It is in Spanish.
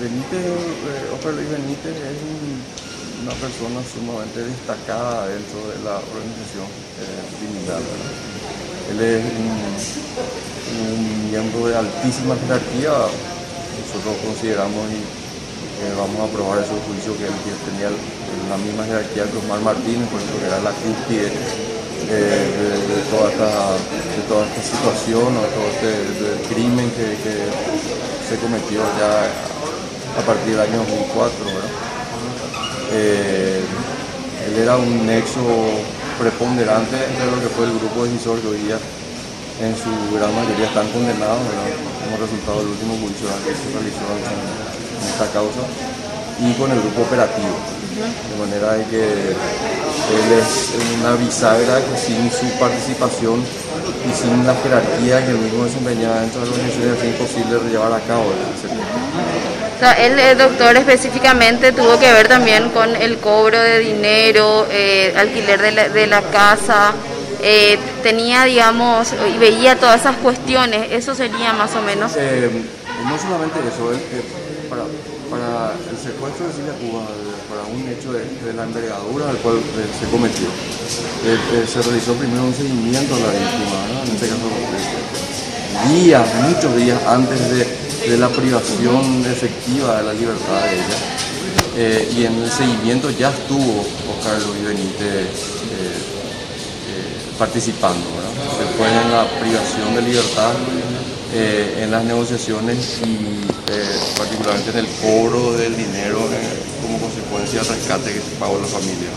Benítez, eh, Luis Benítez es una persona sumamente destacada dentro de la organización eh, criminal. Él es un, miembro de altísima jerarquía, nosotros consideramos y vamos a aprobar ese juicio que él tenía la misma jerarquía que Osmar Martínez, por eso que era la cúspide eh, de, toda esta, de toda esta situación o todo este crimen que, que se cometió ya a partir del año 2004. Eh, él era un nexo preponderante entre lo que fue el grupo decisor que hoy día en su gran mayoría están condenados como resultado del último juicio que se realizó en, esta causa y con el grupo operativo. De manera que él es una bisagra que sin su participación y sin la jerarquía que el mismo desempeñaba dentro de la organización es imposible llevar a cabo el el doctor específicamente tuvo que ver también con el cobro de dinero, eh, alquiler de la, de la casa, eh, tenía, digamos, y veía todas esas cuestiones, eso sería más o menos. Eh, no solamente eso, es que para, el secuestro de Silvia Cuba, para un hecho de, la envergadura al cual se cometió, se realizó primero un seguimiento a la víctima, en este caso días, muchos días antes de de la privación efectiva de la libertad de ella. Eh, y en el seguimiento ya estuvo Oscar Luis Benítez eh, eh, participando, después en la privación de libertad, en las negociaciones y particularmente en el cobro del dinero como consecuencia del rescate que se pagó a la familia.